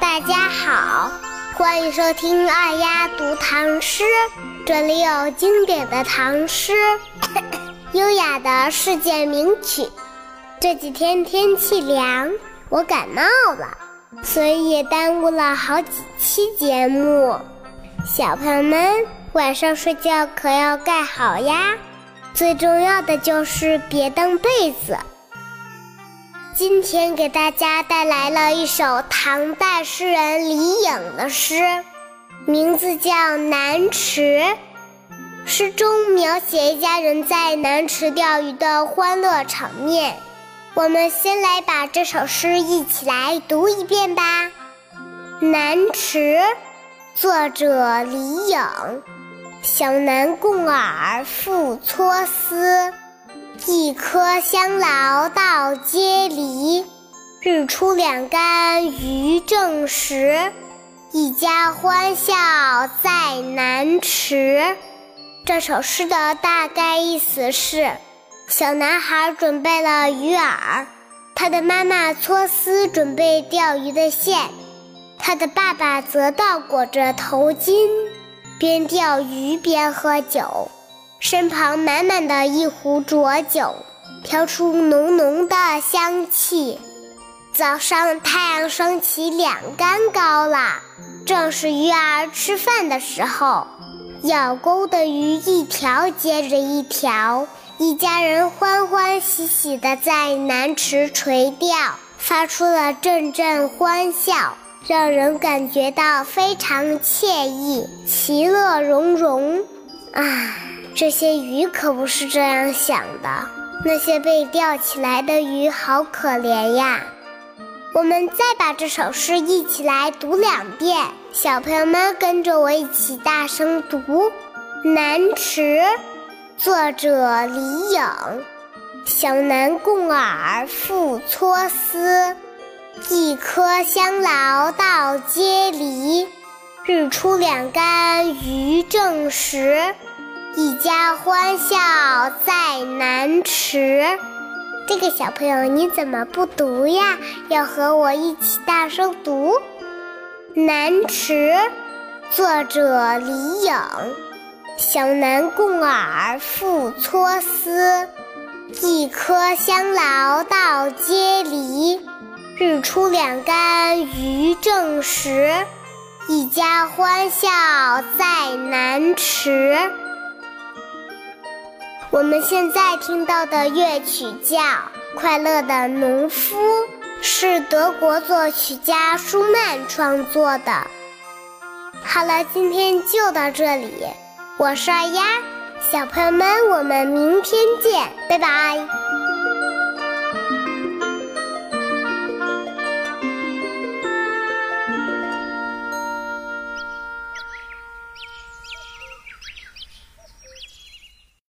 大家好，欢迎收听二丫读唐诗，这里有经典的唐诗，优雅的世界名曲。这几天天气凉，我感冒了，所以也耽误了好几期节目。小朋友们，晚上睡觉可要盖好呀，最重要的就是别蹬被子。今天给大家带来了一首唐代诗人李颖的诗，名字叫《南池》。诗中描写一家人在南池钓鱼的欢乐场面。我们先来把这首诗一起来读一遍吧，《南池》，作者李颖。小南共尔复撮丝。一颗香劳到街篱，日出两竿鱼正时。一家欢笑在南池。这首诗的大概意思是：小男孩准备了鱼饵，他的妈妈搓丝准备钓鱼的线，他的爸爸则倒裹着头巾，边钓鱼边喝酒。身旁满满的一壶浊酒，飘出浓浓的香气。早上太阳升起两竿高了，正是鱼儿吃饭的时候。咬钩的鱼一条接着一条，一家人欢欢喜喜地在南池垂钓，发出了阵阵欢笑，让人感觉到非常惬意，其乐融融。啊！这些鱼可不是这样想的，那些被钓起来的鱼好可怜呀！我们再把这首诗一起来读两遍，小朋友们跟着我一起大声读《南池》，作者李颖。小南共尔复搓丝，一颗香劳到街篱，日出两竿鱼正时。一家欢笑在南池。这个小朋友你怎么不读呀？要和我一起大声读《南池》，作者李颖。小南共尔复搓丝，一颗香劳到街篱。日出两竿鱼正时，一家欢笑在南池。我们现在听到的乐曲叫《快乐的农夫》，是德国作曲家舒曼创作的。好了，今天就到这里，我是二丫，小朋友们，我们明天见，拜拜。